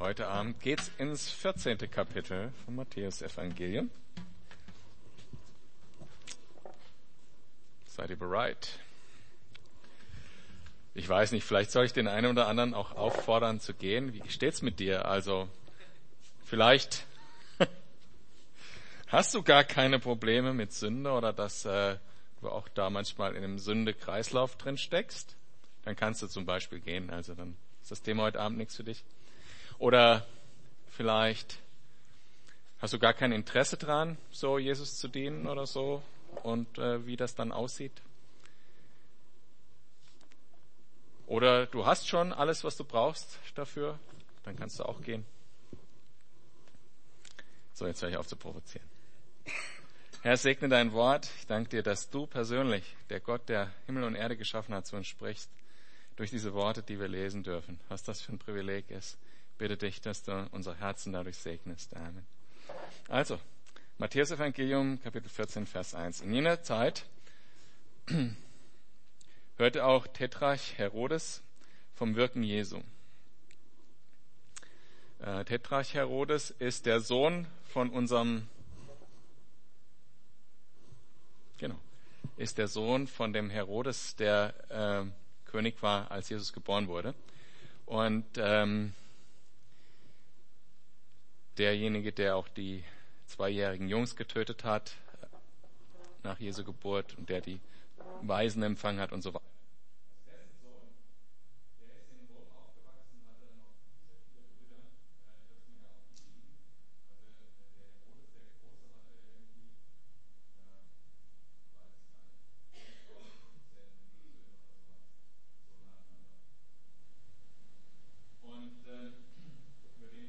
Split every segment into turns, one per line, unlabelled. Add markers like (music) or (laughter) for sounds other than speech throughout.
Heute Abend geht's ins 14. Kapitel vom Matthäus Evangelium. Seid ihr bereit? Ich weiß nicht, vielleicht soll ich den einen oder anderen auch auffordern zu gehen. Wie steht's mit dir? Also, vielleicht (laughs) hast du gar keine Probleme mit Sünde oder dass äh, du auch da manchmal in einem Sünde-Kreislauf drin steckst. Dann kannst du zum Beispiel gehen. Also dann ist das Thema heute Abend nichts für dich. Oder vielleicht hast du gar kein Interesse dran, so Jesus zu dienen oder so und äh, wie das dann aussieht. Oder du hast schon alles, was du brauchst dafür, dann kannst du auch gehen. So, jetzt höre ich auf zu provozieren. Herr, segne dein Wort. Ich danke dir, dass du persönlich, der Gott, der Himmel und Erde geschaffen hat, zu uns sprichst, durch diese Worte, die wir lesen dürfen. Was das für ein Privileg ist bitte dich, dass du unsere Herzen dadurch segnest. Amen. Also, Matthäus Evangelium, Kapitel 14, Vers 1. In jener Zeit (clears throat) hörte auch Tetrarch Herodes vom Wirken Jesu. Äh, Tetrarch Herodes ist der Sohn von unserem, genau, ist der Sohn von dem Herodes, der äh, König war, als Jesus geboren wurde. Und ähm, derjenige, der auch die zweijährigen Jungs getötet hat nach Jesu Geburt und der die Weisen empfangen hat und so weiter.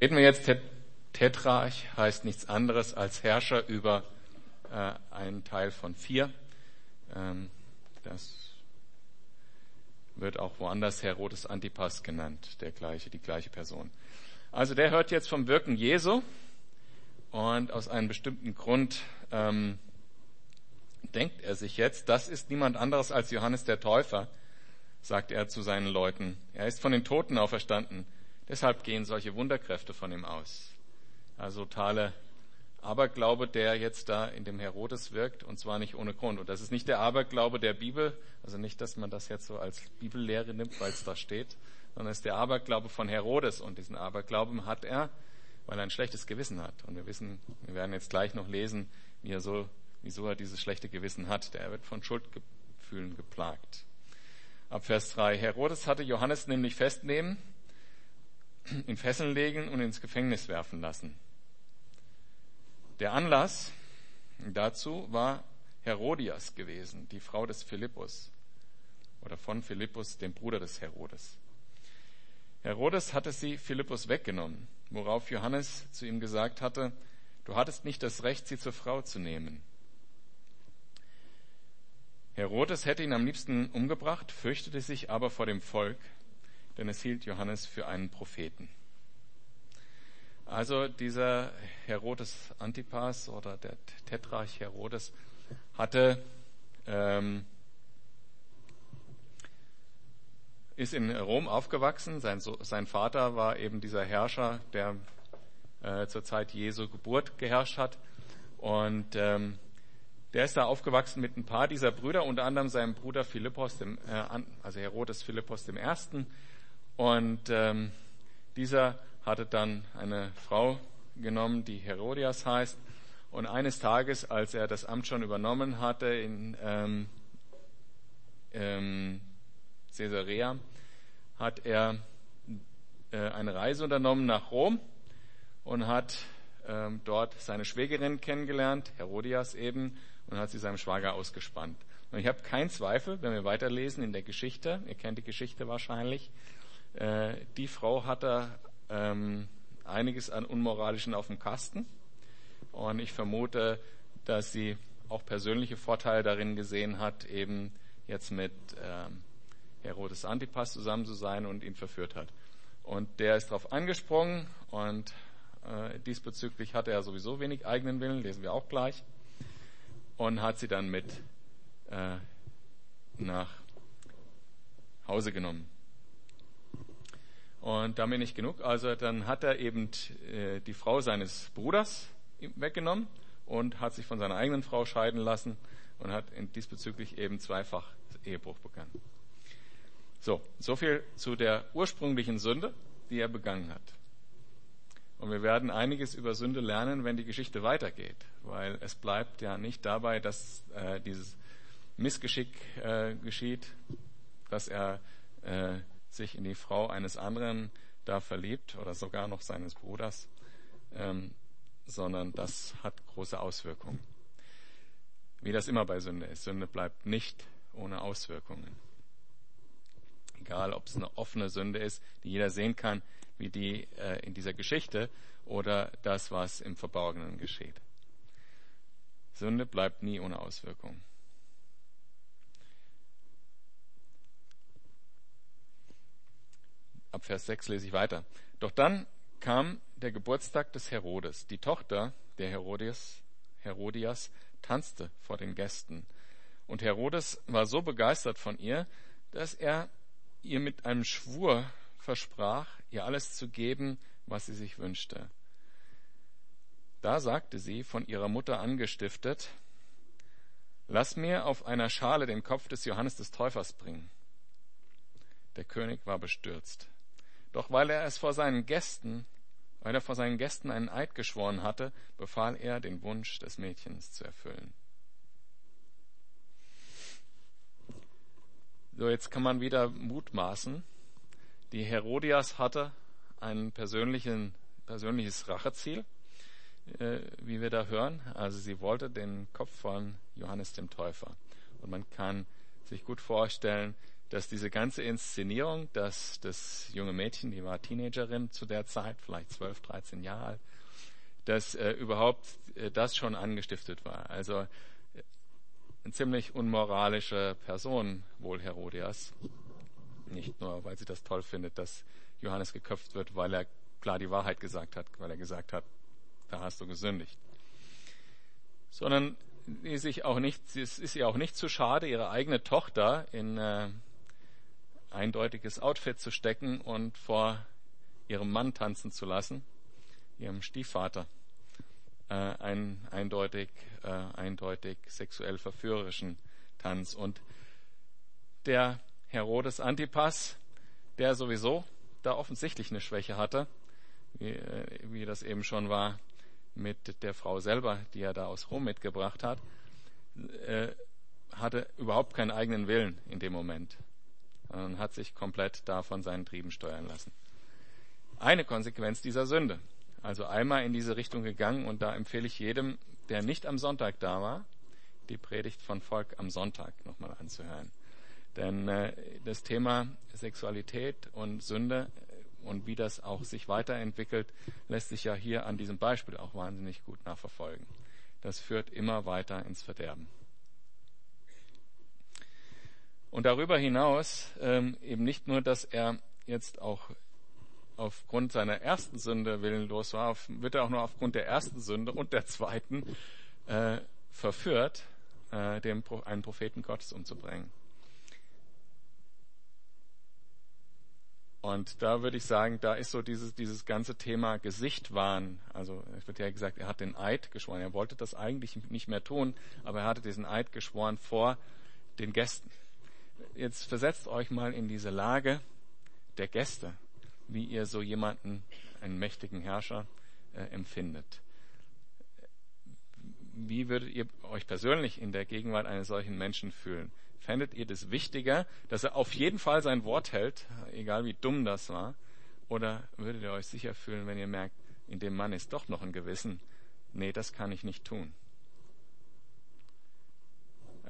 Reden wir jetzt Tetrarch heißt nichts anderes als Herrscher über äh, einen Teil von vier. Ähm, das wird auch woanders Herodes Antipas genannt, der gleiche, die gleiche Person. Also der hört jetzt vom Wirken Jesu und aus einem bestimmten Grund ähm, denkt er sich jetzt, das ist niemand anderes als Johannes der Täufer, sagt er zu seinen Leuten. Er ist von den Toten auferstanden. Deshalb gehen solche Wunderkräfte von ihm aus. Also totale Aberglaube, der jetzt da in dem Herodes wirkt, und zwar nicht ohne Grund. Und das ist nicht der Aberglaube der Bibel, also nicht, dass man das jetzt so als Bibellehre nimmt, weil es da steht, sondern es ist der Aberglaube von Herodes. Und diesen Aberglauben hat er, weil er ein schlechtes Gewissen hat. Und wir wissen, wir werden jetzt gleich noch lesen, wie er so, wieso er dieses schlechte Gewissen hat. Der wird von Schuldgefühlen geplagt. Ab Vers 3. Herodes hatte Johannes nämlich festnehmen, in Fesseln legen und ins Gefängnis werfen lassen. Der Anlass dazu war Herodias gewesen, die Frau des Philippus oder von Philippus, dem Bruder des Herodes. Herodes hatte sie Philippus weggenommen, worauf Johannes zu ihm gesagt hatte, du hattest nicht das Recht, sie zur Frau zu nehmen. Herodes hätte ihn am liebsten umgebracht, fürchtete sich aber vor dem Volk, denn es hielt Johannes für einen Propheten. Also dieser Herodes Antipas oder der Tetrarch Herodes hatte ähm, ist in Rom aufgewachsen. Sein, sein, Vater war eben dieser Herrscher, der äh, zur Zeit Jesu Geburt geherrscht hat. Und ähm, der ist da aufgewachsen mit ein paar dieser Brüder, unter anderem seinem Bruder Philippos, dem, äh, also Herodes Philippos dem Ersten. Und ähm, dieser hatte dann eine Frau genommen, die Herodias heißt. Und eines Tages, als er das Amt schon übernommen hatte in ähm, ähm, Caesarea, hat er äh, eine Reise unternommen nach Rom und hat ähm, dort seine Schwägerin kennengelernt, Herodias eben, und hat sie seinem Schwager ausgespannt. Und ich habe keinen Zweifel, wenn wir weiterlesen in der Geschichte, ihr kennt die Geschichte wahrscheinlich, äh, die Frau hat er ähm, einiges an Unmoralischen auf dem Kasten. Und ich vermute, dass sie auch persönliche Vorteile darin gesehen hat, eben jetzt mit ähm, Herodes Antipas zusammen zu sein und ihn verführt hat. Und der ist darauf angesprungen und äh, diesbezüglich hatte er sowieso wenig eigenen Willen, lesen wir auch gleich, und hat sie dann mit äh, nach Hause genommen. Und damit nicht genug. Also dann hat er eben äh, die Frau seines Bruders weggenommen und hat sich von seiner eigenen Frau scheiden lassen und hat diesbezüglich eben zweifach Ehebruch begangen. So, so viel zu der ursprünglichen Sünde, die er begangen hat. Und wir werden einiges über Sünde lernen, wenn die Geschichte weitergeht, weil es bleibt ja nicht dabei, dass äh, dieses Missgeschick äh, geschieht, dass er äh, sich in die Frau eines anderen da verliebt oder sogar noch seines Bruders, ähm, sondern das hat große Auswirkungen. Wie das immer bei Sünde ist. Sünde bleibt nicht ohne Auswirkungen. Egal, ob es eine offene Sünde ist, die jeder sehen kann, wie die äh, in dieser Geschichte, oder das, was im Verborgenen geschieht. Sünde bleibt nie ohne Auswirkungen. Ab Vers 6 lese ich weiter. Doch dann kam der Geburtstag des Herodes. Die Tochter der Herodias, Herodias tanzte vor den Gästen. Und Herodes war so begeistert von ihr, dass er ihr mit einem Schwur versprach, ihr alles zu geben, was sie sich wünschte. Da sagte sie, von ihrer Mutter angestiftet, Lass mir auf einer Schale den Kopf des Johannes des Täufers bringen. Der König war bestürzt. Doch weil er es vor seinen Gästen, weil er vor seinen Gästen einen Eid geschworen hatte, befahl er, den Wunsch des Mädchens zu erfüllen. So, jetzt kann man wieder mutmaßen. Die Herodias hatte ein persönliches Racheziel, äh, wie wir da hören. Also sie wollte den Kopf von Johannes dem Täufer. Und man kann sich gut vorstellen, dass diese ganze Inszenierung, dass das junge Mädchen, die war Teenagerin zu der Zeit, vielleicht 12, 13 Jahre alt, dass äh, überhaupt äh, das schon angestiftet war. Also äh, eine ziemlich unmoralische Person, wohl Herodias. Nicht nur, weil sie das toll findet, dass Johannes geköpft wird, weil er klar die Wahrheit gesagt hat, weil er gesagt hat, da hast du gesündigt. Sondern sie sich auch nicht, es ist ihr auch nicht zu schade, ihre eigene Tochter in äh, eindeutiges Outfit zu stecken und vor ihrem Mann tanzen zu lassen, ihrem Stiefvater, äh, einen eindeutig, äh, eindeutig sexuell verführerischen Tanz. Und der Herodes Antipas, der sowieso da offensichtlich eine Schwäche hatte, wie, äh, wie das eben schon war mit der Frau selber, die er da aus Rom mitgebracht hat, äh, hatte überhaupt keinen eigenen Willen in dem Moment und hat sich komplett davon seinen Trieben steuern lassen. Eine Konsequenz dieser Sünde. Also einmal in diese Richtung gegangen und da empfehle ich jedem, der nicht am Sonntag da war, die Predigt von Volk am Sonntag nochmal anzuhören. Denn äh, das Thema Sexualität und Sünde und wie das auch sich weiterentwickelt, lässt sich ja hier an diesem Beispiel auch wahnsinnig gut nachverfolgen. Das führt immer weiter ins Verderben. Und darüber hinaus ähm, eben nicht nur, dass er jetzt auch aufgrund seiner ersten Sünde willenlos war, wird er auch nur aufgrund der ersten Sünde und der zweiten äh, verführt, äh, dem, einen Propheten Gottes umzubringen. Und da würde ich sagen, da ist so dieses, dieses ganze Thema Gesichtwahn. Also es wird ja gesagt, er hat den Eid geschworen. Er wollte das eigentlich nicht mehr tun, aber er hatte diesen Eid geschworen vor den Gästen jetzt versetzt euch mal in diese Lage der Gäste, wie ihr so jemanden, einen mächtigen Herrscher, äh, empfindet. Wie würdet ihr euch persönlich in der Gegenwart eines solchen Menschen fühlen? Fändet ihr das wichtiger, dass er auf jeden Fall sein Wort hält, egal wie dumm das war? Oder würdet ihr euch sicher fühlen, wenn ihr merkt, in dem Mann ist doch noch ein Gewissen? Nee, das kann ich nicht tun.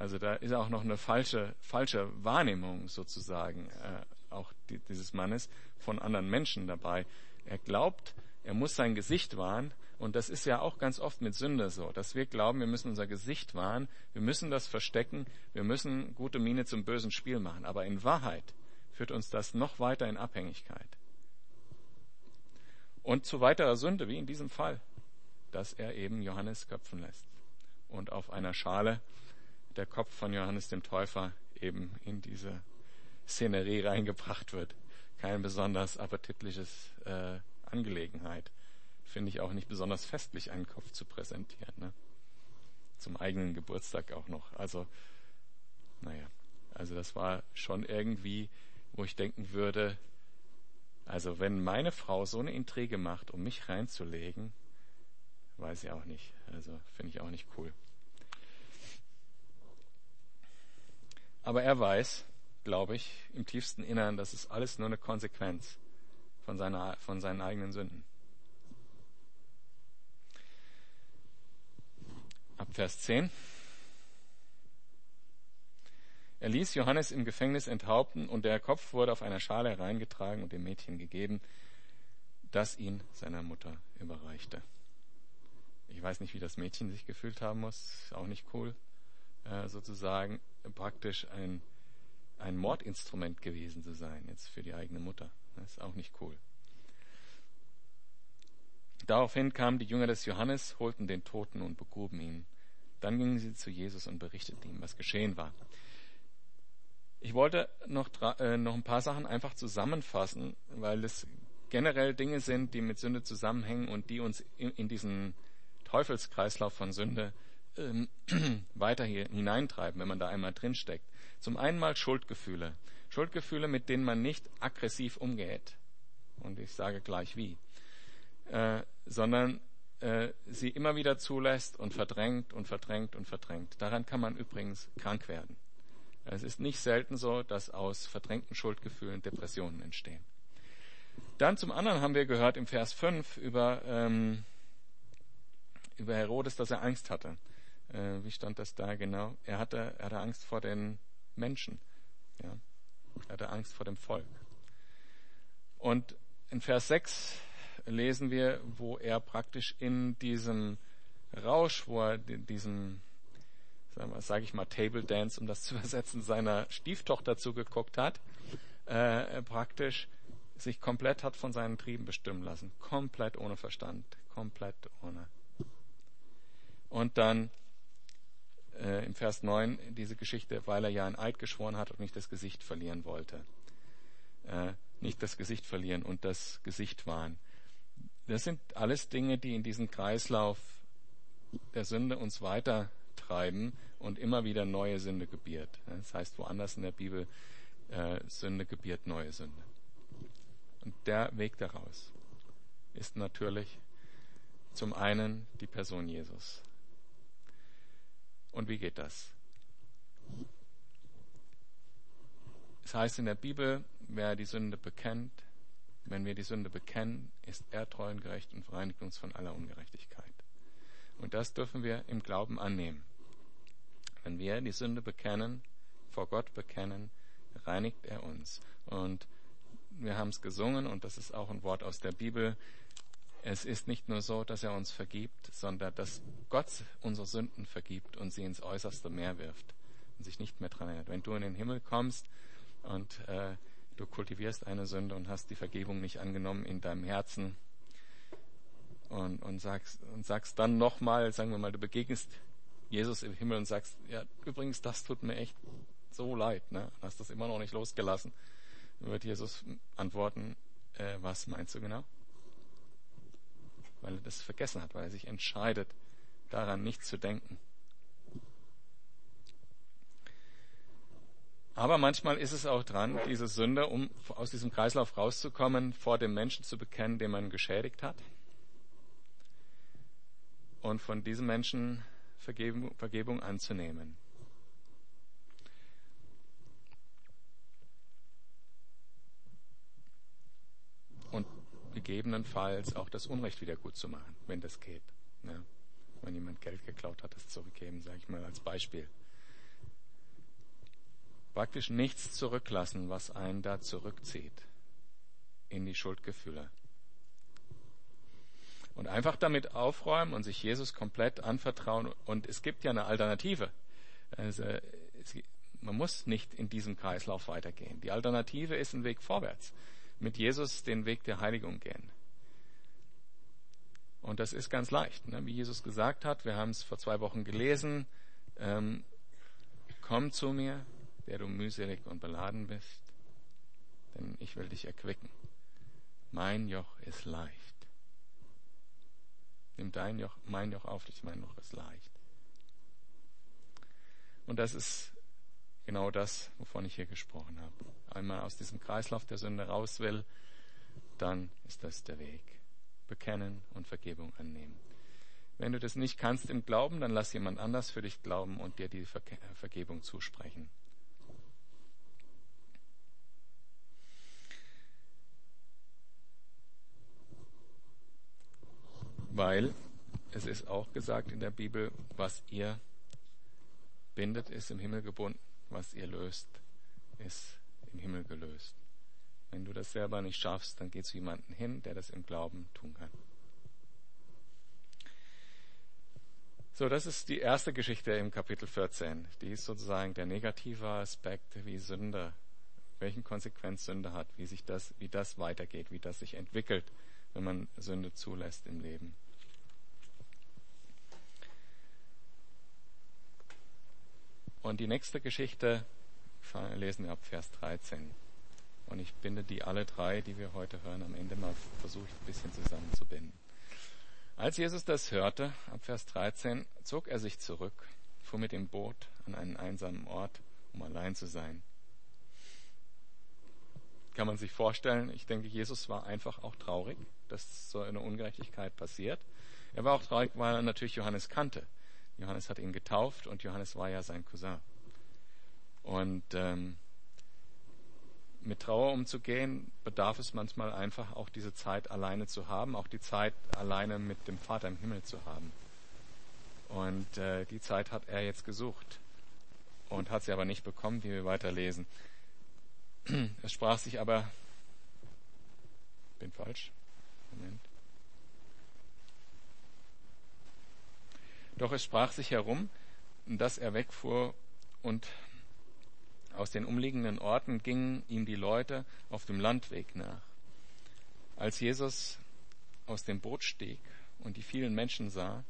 Also da ist auch noch eine falsche, falsche Wahrnehmung sozusagen äh, auch die, dieses Mannes von anderen Menschen dabei. Er glaubt, er muss sein Gesicht wahren und das ist ja auch ganz oft mit Sünde so, dass wir glauben, wir müssen unser Gesicht wahren, wir müssen das verstecken, wir müssen gute Miene zum bösen Spiel machen. Aber in Wahrheit führt uns das noch weiter in Abhängigkeit. Und zu weiterer Sünde, wie in diesem Fall, dass er eben Johannes köpfen lässt und auf einer Schale der Kopf von Johannes dem Täufer eben in diese Szenerie reingebracht wird. kein besonders appetitliches äh, Angelegenheit. Finde ich auch nicht besonders festlich, einen Kopf zu präsentieren. Ne? Zum eigenen Geburtstag auch noch. Also, naja, also das war schon irgendwie, wo ich denken würde, also wenn meine Frau so eine Intrige macht, um mich reinzulegen, weiß ich auch nicht. Also finde ich auch nicht cool. Aber er weiß, glaube ich, im tiefsten Innern, das ist alles nur eine Konsequenz von, seiner, von seinen eigenen Sünden. Ab Vers 10. Er ließ Johannes im Gefängnis enthaupten und der Kopf wurde auf einer Schale hereingetragen und dem Mädchen gegeben, das ihn seiner Mutter überreichte. Ich weiß nicht, wie das Mädchen sich gefühlt haben muss, auch nicht cool, äh, sozusagen praktisch ein ein Mordinstrument gewesen zu sein, jetzt für die eigene Mutter. Das ist auch nicht cool. Daraufhin kamen die Jünger des Johannes, holten den Toten und begruben ihn. Dann gingen sie zu Jesus und berichteten ihm, was geschehen war. Ich wollte noch, äh, noch ein paar Sachen einfach zusammenfassen, weil es generell Dinge sind, die mit Sünde zusammenhängen und die uns in, in diesen Teufelskreislauf von Sünde ähm, (clears throat) weiter hier hineintreiben, wenn man da einmal drinsteckt. Zum einen mal Schuldgefühle. Schuldgefühle, mit denen man nicht aggressiv umgeht. Und ich sage gleich wie. Äh, sondern äh, sie immer wieder zulässt und verdrängt und verdrängt und verdrängt. Daran kann man übrigens krank werden. Es ist nicht selten so, dass aus verdrängten Schuldgefühlen Depressionen entstehen. Dann zum anderen haben wir gehört im Vers 5 über, ähm, über Herodes, dass er Angst hatte. Äh, wie stand das da genau? Er hatte, er hatte Angst vor den Menschen. Ja. Er hatte Angst vor dem Volk. Und in Vers 6 lesen wir, wo er praktisch in diesem Rausch, wo er diesem, sage ich mal, Table Dance, um das zu (laughs) übersetzen, seiner Stieftochter zugeguckt hat, äh, praktisch sich komplett hat von seinen Trieben bestimmen lassen. Komplett ohne Verstand. Komplett ohne. Und dann äh, im Vers 9 diese Geschichte, weil er ja ein Eid geschworen hat und nicht das Gesicht verlieren wollte. Äh, nicht das Gesicht verlieren und das Gesicht wahren. Das sind alles Dinge, die in diesen Kreislauf der Sünde uns weitertreiben und immer wieder neue Sünde gebiert. Das heißt woanders in der Bibel, äh, Sünde gebiert neue Sünde. Und der Weg daraus ist natürlich zum einen die Person Jesus. Und wie geht das? Es heißt in der Bibel, wer die Sünde bekennt, wenn wir die Sünde bekennen, ist er treu und gerecht und vereinigt uns von aller Ungerechtigkeit. Und das dürfen wir im Glauben annehmen. Wenn wir die Sünde bekennen, vor Gott bekennen, reinigt er uns. Und wir haben es gesungen und das ist auch ein Wort aus der Bibel. Es ist nicht nur so, dass er uns vergibt, sondern dass Gott unsere Sünden vergibt und sie ins äußerste Meer wirft und sich nicht mehr dran erinnert. Wenn du in den Himmel kommst und äh, du kultivierst eine Sünde und hast die Vergebung nicht angenommen in deinem Herzen und, und sagst und sagst dann nochmal, sagen wir mal, du begegnest Jesus im Himmel und sagst, ja, übrigens, das tut mir echt so leid, ne? Hast das immer noch nicht losgelassen. Dann wird Jesus antworten, äh, was meinst du genau? Weil er das vergessen hat, weil er sich entscheidet, daran nicht zu denken. Aber manchmal ist es auch dran, diese Sünde, um aus diesem Kreislauf rauszukommen, vor dem Menschen zu bekennen, den man geschädigt hat. Und von diesem Menschen Vergebung, Vergebung anzunehmen. Gegebenenfalls auch das Unrecht wieder gut zu machen, wenn das geht. Ja. Wenn jemand Geld geklaut hat, das zurückgeben, sage ich mal als Beispiel. Praktisch nichts zurücklassen, was einen da zurückzieht in die Schuldgefühle. Und einfach damit aufräumen und sich Jesus komplett anvertrauen. Und es gibt ja eine Alternative. Also, es, man muss nicht in diesem Kreislauf weitergehen. Die Alternative ist ein Weg vorwärts mit Jesus den Weg der Heiligung gehen. Und das ist ganz leicht, ne? wie Jesus gesagt hat. Wir haben es vor zwei Wochen gelesen. Ähm, komm zu mir, der du mühselig und beladen bist. denn ich will dich erquicken. Mein Joch ist leicht. Nimm dein Joch, mein Joch auf dich, mein Joch ist leicht. Und das ist genau das, wovon ich hier gesprochen habe. Einmal aus diesem Kreislauf der Sünde raus will, dann ist das der Weg. Bekennen und Vergebung annehmen. Wenn du das nicht kannst im Glauben, dann lass jemand anders für dich glauben und dir die Vergebung zusprechen. Weil es ist auch gesagt in der Bibel, was ihr bindet, ist im Himmel gebunden, was ihr löst, ist im Himmel gelöst. Wenn du das selber nicht schaffst, dann geh zu jemandem hin, der das im Glauben tun kann. So, das ist die erste Geschichte im Kapitel 14. Die ist sozusagen der negative Aspekt, wie Sünde, welchen Konsequenz Sünde hat, wie sich das, wie das weitergeht, wie das sich entwickelt, wenn man Sünde zulässt im Leben. Und die nächste Geschichte lesen wir ab Vers 13. Und ich binde die alle drei, die wir heute hören, am Ende mal versucht ein bisschen zusammenzubinden. Als Jesus das hörte, ab Vers 13, zog er sich zurück, fuhr mit dem Boot an einen einsamen Ort, um allein zu sein. Kann man sich vorstellen, ich denke, Jesus war einfach auch traurig, dass so eine Ungerechtigkeit passiert. Er war auch traurig, weil er natürlich Johannes kannte. Johannes hat ihn getauft und Johannes war ja sein Cousin. Und ähm, mit Trauer umzugehen, bedarf es manchmal einfach auch diese Zeit alleine zu haben, auch die Zeit alleine mit dem Vater im Himmel zu haben. Und äh, die Zeit hat er jetzt gesucht und hat sie aber nicht bekommen, wie wir weiterlesen. (clears throat) Es sprach sich aber, bin falsch, Moment. Doch es sprach sich herum, dass er wegfuhr und aus den umliegenden Orten gingen ihm die Leute auf dem Landweg nach. Als Jesus aus dem Boot stieg und die vielen Menschen sah,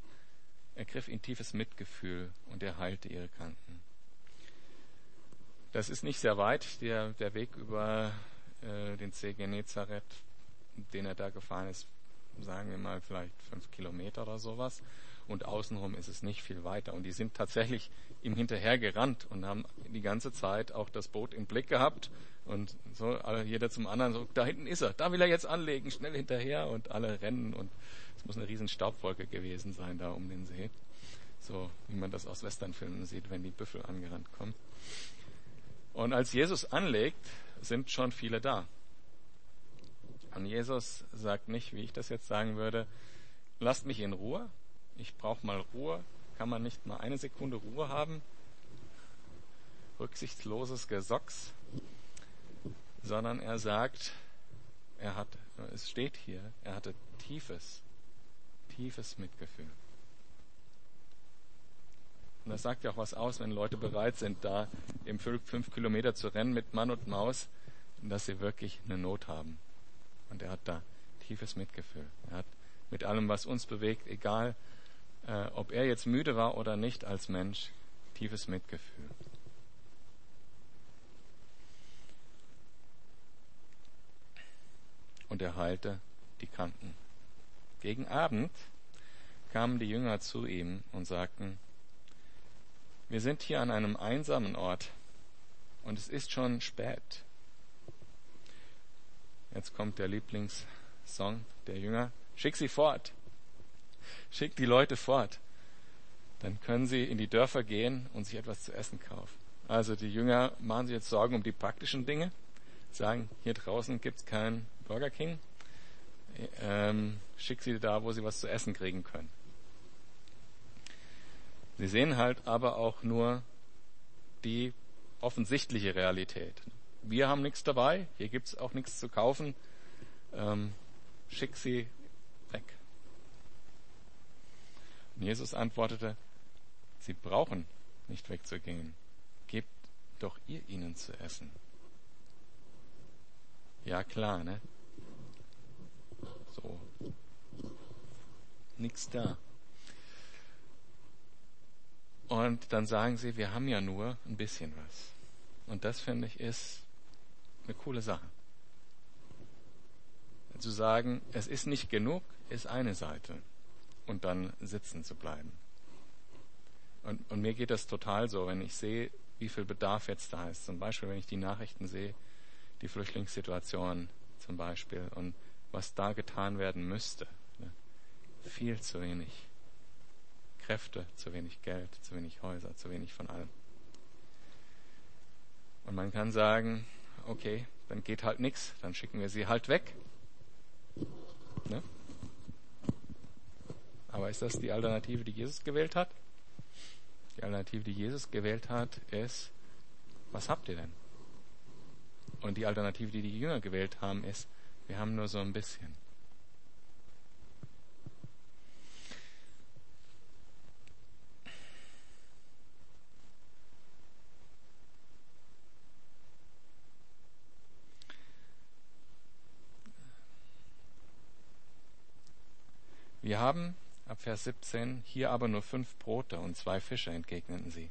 ergriff ihn tiefes Mitgefühl und er heilte ihre Kranken. Das ist nicht sehr weit, der, der Weg über äh, den See Genezareth, den er da gefahren ist, sagen wir mal vielleicht fünf Kilometer oder sowas und außenrum ist es nicht viel weiter. Und die sind tatsächlich ihm hinterher gerannt und haben die ganze Zeit auch das Boot im Blick gehabt und so jeder zum anderen so, da hinten ist er, da will er jetzt anlegen, schnell hinterher und alle rennen und es muss eine riesen Staubwolke gewesen sein da um den See. So wie man das aus Westernfilmen sieht, wenn die Büffel angerannt kommen. Und als Jesus anlegt, sind schon viele da. Und Jesus sagt nicht, wie ich das jetzt sagen würde, lasst mich in Ruhe, ich brauche mal Ruhe. Kann man nicht mal eine Sekunde Ruhe haben? Rücksichtsloses Gesocks. Sondern er sagt, er hat, es steht hier, er hatte tiefes, tiefes Mitgefühl. Und das sagt ja auch was aus, wenn Leute bereit sind, da im fünf, fünf Kilometer zu rennen mit Mann und Maus, dass sie wirklich eine Not haben. Und er hat da tiefes Mitgefühl. Er hat mit allem, was uns bewegt, egal äh, ob er jetzt müde war oder nicht als Mensch, tiefes Mitgefühl. Und er heilte die Kranken. Gegen Abend kamen die Jünger zu ihm und sagten, wir sind hier an einem einsamen Ort und es ist schon spät. Jetzt kommt der Lieblingssong der Jünger. Schick sie fort. Schickt die Leute fort. Dann können sie in die Dörfer gehen und sich etwas zu essen kaufen. Also die Jünger machen sich jetzt Sorgen um die praktischen Dinge, sagen, hier draußen gibt's keinen Burger King. Ähm, schick sie da, wo sie was zu essen kriegen können. Sie sehen halt aber auch nur die offensichtliche Realität. Wir haben nichts dabei, hier gibt's auch nichts zu kaufen. Ähm, schick sie weg. Und Jesus antwortete, Sie brauchen nicht wegzugehen. Gebt doch ihr ihnen zu essen. Ja, klar, ne? So. Nix da. Und dann sagen sie, wir haben ja nur ein bisschen was. Und das finde ich ist eine coole Sache. zu sagen, es ist nicht genug, ist eine Seite. Und dann sitzen zu bleiben. Und, und mir geht das total so, wenn ich sehe, wie viel Bedarf jetzt da ist. Zum Beispiel, wenn ich die Nachrichten sehe, die Flüchtlingssituation zum Beispiel und was da getan werden müsste. Ne? Viel zu wenig. Kräfte, zu wenig Geld, zu wenig Häuser, zu wenig von allem. Und man kann sagen, okay, dann geht halt nichts, dann schicken wir sie halt weg. Ne? Aber ist das die Alternative, die Jesus gewählt hat? Die Alternative, die Jesus gewählt hat, ist, was habt ihr denn? Und die Alternative, die die Jünger gewählt haben, ist, wir haben nur so ein bisschen. Wir haben, ab Vers 17, hier aber nur fünf Brote und zwei Fische, entgegneten sie.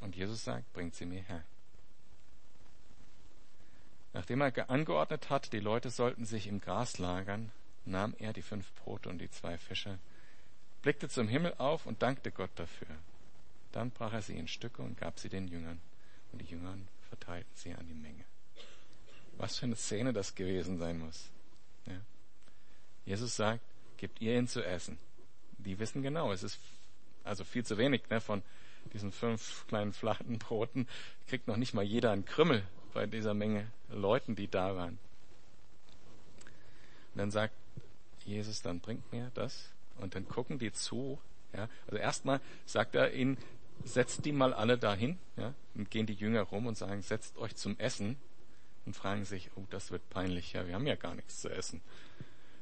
Und Jesus sagt, bringt sie mir her. Nachdem er angeordnet hat, die Leute sollten sich im Gras lagern, nahm er die fünf Brote und die zwei Fische, blickte zum Himmel auf und dankte Gott dafür. Dann brach er sie in Stücke und gab sie den Jüngern, und die Jüngern verteilten sie an die Menge. Was für eine Szene das gewesen sein muss. Ja. Jesus sagt, gebt ihr ihnen zu essen. Die wissen genau, es ist also viel zu wenig ne, von diesen fünf kleinen flachen Broten, kriegt noch nicht mal jeder einen Krümmel bei dieser Menge Leuten, die da waren. Und dann sagt Jesus, dann bringt mir das. Und dann gucken die zu. Ja. Also erstmal sagt er ihnen, setzt die mal alle dahin. Ja. Und gehen die Jünger rum und sagen, setzt euch zum Essen. Und fragen sich, oh, das wird peinlich. Ja, wir haben ja gar nichts zu essen.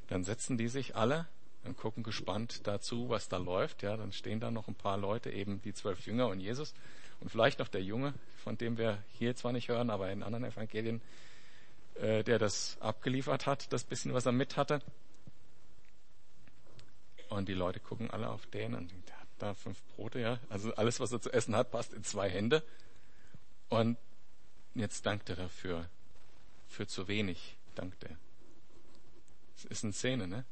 Dann setzen die sich alle und gucken gespannt dazu, was da läuft. Ja, dann stehen da noch ein paar Leute, eben die zwölf Jünger und Jesus und vielleicht noch der Junge, von dem wir hier zwar nicht hören, aber in anderen Evangelien, äh, der das abgeliefert hat, das bisschen, was er mit hatte. Und die Leute gucken alle auf den und der hat da fünf Brote, ja. Also alles, was er zu essen hat, passt in zwei Hände. Und jetzt dankt er dafür. Für zu wenig dankt er. Das ist eine Szene, ne?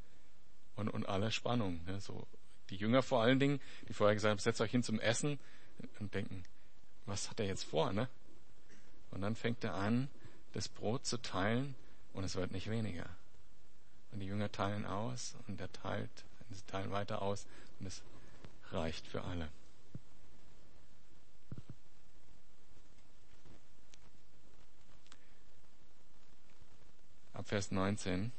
Und, und alle Spannung, ne? So, die Jünger vor allen Dingen, die vorher gesagt haben, setzt euch hin zum Essen und denken, was hat er jetzt vor, ne? Und dann fängt er an, das Brot zu teilen und es wird nicht weniger. Und die Jünger teilen aus und er teilt, sie teilen weiter aus und es reicht für alle. Ab Vers 19,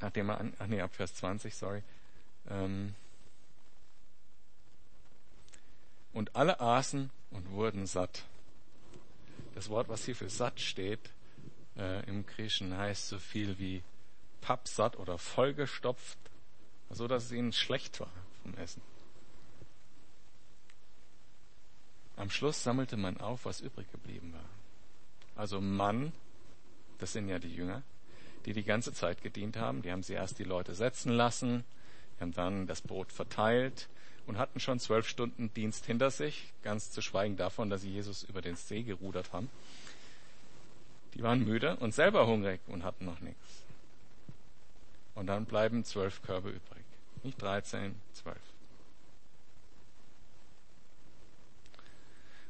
nachdem er, ach nee, ab Vers 20, sorry, ähm, und alle aßen und wurden satt. Das Wort, was hier für satt steht, äh, im Griechischen heißt so viel wie pappsatt oder vollgestopft, so dass es ihnen schlecht war vom Essen. Am Schluss sammelte man auf, was übrig geblieben war. Also Mann, das sind ja die Jünger, die die ganze Zeit gedient haben. Die haben sie erst die Leute setzen lassen, die haben dann das Brot verteilt, und hatten schon zwölf Stunden Dienst hinter sich, ganz zu schweigen davon, dass sie Jesus über den See gerudert haben. Die waren müde und selber hungrig und hatten noch nichts. Und dann bleiben zwölf Körbe übrig. Nicht dreizehn, zwölf.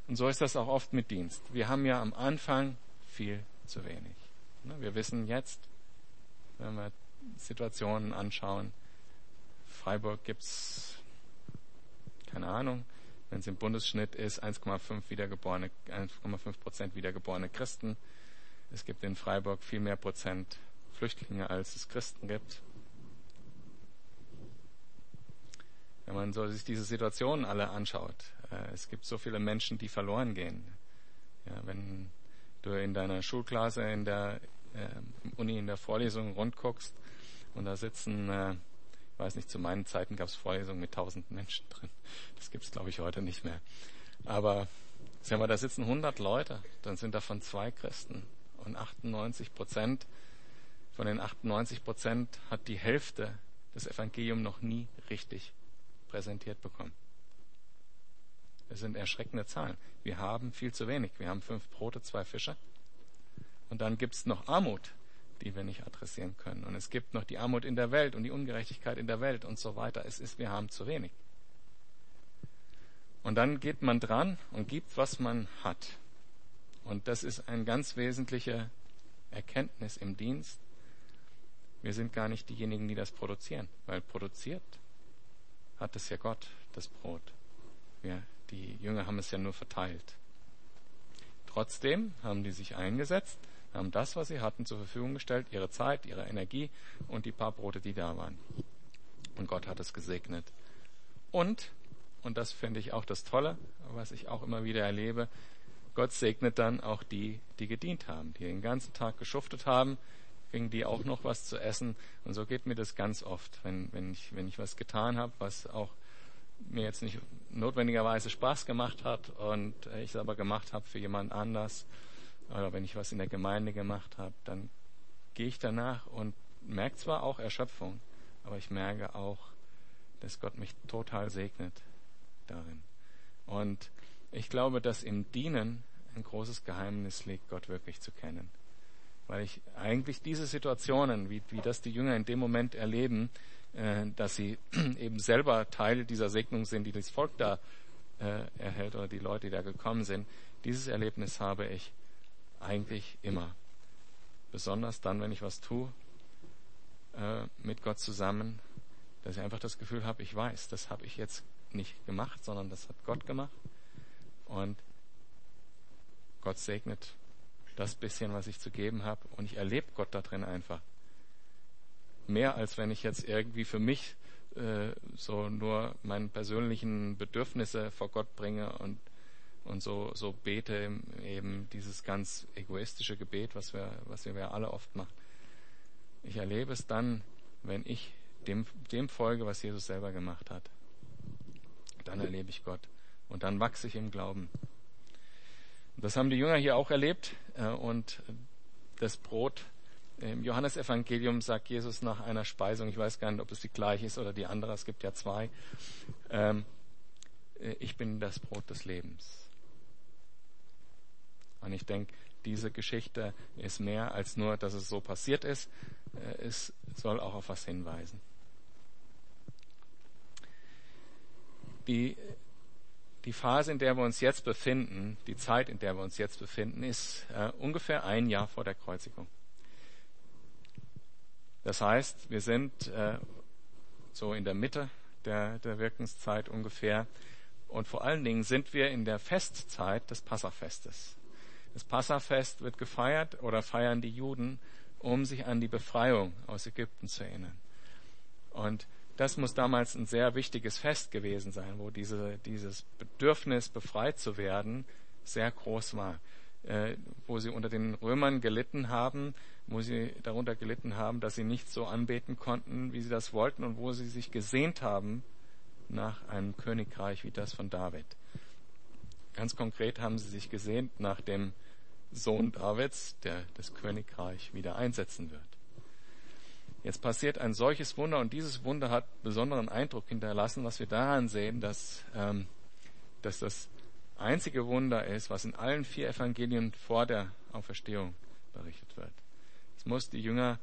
Und so ist das auch oft mit Dienst. Wir haben ja am Anfang viel zu wenig. Ne, wir wissen jetzt, wenn wir Situationen anschauen, Freiburg gibt's keine Ahnung, wenn es im Bundesschnitt ist, 1,5 wiedergeborene, 1,5 Prozent wiedergeborene Christen. Es gibt in Freiburg viel mehr Prozent Flüchtlinge, als es Christen gibt. Wenn man so sich diese Situationen alle anschaut, äh, es gibt so viele Menschen, die verloren gehen. Ja, wenn du in deiner Schulklasse, in der äh, Uni, in der Vorlesung rund guckst und da sitzen äh, ich weiß nicht, zu meinen Zeiten gab es Vorlesungen mit tausend Menschen drin. Das gibt es, glaube ich, heute nicht mehr. Aber sagen wir, da sitzen 100 Leute, dann sind davon zwei Christen. Und 98 Prozent, von den 98 Prozent hat die Hälfte das Evangelium noch nie richtig präsentiert bekommen. Das sind erschreckende Zahlen. Wir haben viel zu wenig. Wir haben fünf Brote, zwei Fische. Und dann gibt es noch Armut, die wir nicht adressieren können. Und es gibt noch die Armut in der Welt und die Ungerechtigkeit in der Welt und so weiter. Es ist, wir haben zu wenig. Und dann geht man dran und gibt, was man hat. Und das ist eine ganz wesentliche Erkenntnis im Dienst. Wir sind gar nicht diejenigen, die das produzieren, weil produziert hat es ja Gott, das Brot. Wir, die Jünger haben es ja nur verteilt. Trotzdem haben die sich eingesetzt, haben das, was sie hatten, zur Verfügung gestellt, ihre Zeit, ihre Energie und die paar Brote, die da waren. Und Gott hat es gesegnet. Und, und das finde ich auch das Tolle, was ich auch immer wieder erlebe, Gott segnet dann auch die, die gedient haben, die den ganzen Tag geschuftet haben, kriegen die auch noch was zu essen. Und so geht mir das ganz oft, wenn, wenn, ich, wenn ich was getan habe, was auch mir jetzt nicht notwendigerweise Spaß gemacht hat und ich es aber gemacht habe für jemand anders oder wenn ich was in der Gemeinde gemacht habe, dann gehe ich danach und merke zwar auch Erschöpfung, aber ich merke auch, dass Gott mich total segnet darin. Und ich glaube, dass im Dienen ein großes Geheimnis liegt, Gott wirklich zu kennen. Weil ich eigentlich diese Situationen, wie, wie das die Jünger in dem Moment erleben, äh, dass sie (clears throat) eben selber Teil dieser Segnung sind, die das Volk da äh, erhält oder die Leute, die da gekommen sind, dieses Erlebnis habe ich eigentlich immer. Besonders dann, wenn ich was tue äh, mit Gott zusammen, dass ich einfach das Gefühl habe, ich weiß, das habe ich jetzt nicht gemacht, sondern das hat Gott gemacht. Und Gott segnet das bisschen, was ich zu geben habe. Und ich erlebe Gott da drin einfach. Mehr als wenn ich jetzt irgendwie für mich äh, so nur meine persönlichen Bedürfnisse vor Gott bringe und und so, so bete eben dieses ganz egoistische Gebet, was wir, was wir ja alle oft machen. Ich erlebe es dann, wenn ich dem, dem folge, was Jesus selber gemacht hat. Dann erlebe ich Gott. Und dann wachse ich im Glauben. Das haben die Jünger hier auch erlebt. Äh, und das Brot im Johannesevangelium sagt Jesus nach einer Speisung, ich weiß gar nicht, ob es die gleiche ist oder die andere, es gibt ja zwei, ähm, äh, ich bin das Brot des Lebens. Und ich denke, diese Geschichte ist mehr als nur, dass es so passiert ist. Äh, es soll auch auf was hinweisen. Die, die Phase, in der wir uns jetzt befinden, die Zeit, in der wir uns jetzt befinden, ist äh, ungefähr ein Jahr vor der Kreuzigung. Das heißt, wir sind äh, so in der Mitte der, der Wirkenszeit ungefähr. Und vor allen Dingen sind wir in der Festzeit des Passafestes. Das Passafest wird gefeiert oder feiern die Juden, um sich an die Befreiung aus Ägypten zu erinnern. Und das muss damals ein sehr wichtiges Fest gewesen sein, wo diese, dieses Bedürfnis, befreit zu werden, sehr groß war. Äh, wo sie unter den Römern gelitten haben, wo sie darunter gelitten haben, dass sie nicht so anbeten konnten, wie sie das wollten und wo sie sich gesehnt haben nach einem Königreich wie das von David. Ganz konkret haben sie sich gesehnt nach dem Sohn Davids, der das Königreich wieder einsetzen wird. Jetzt passiert ein solches Wunder und dieses Wunder hat besonderen Eindruck hinterlassen, was wir daran sehen, dass, ähm, dass das einzige Wunder ist, was in allen vier Evangelien vor der Auferstehung berichtet wird. Es muss die Jünger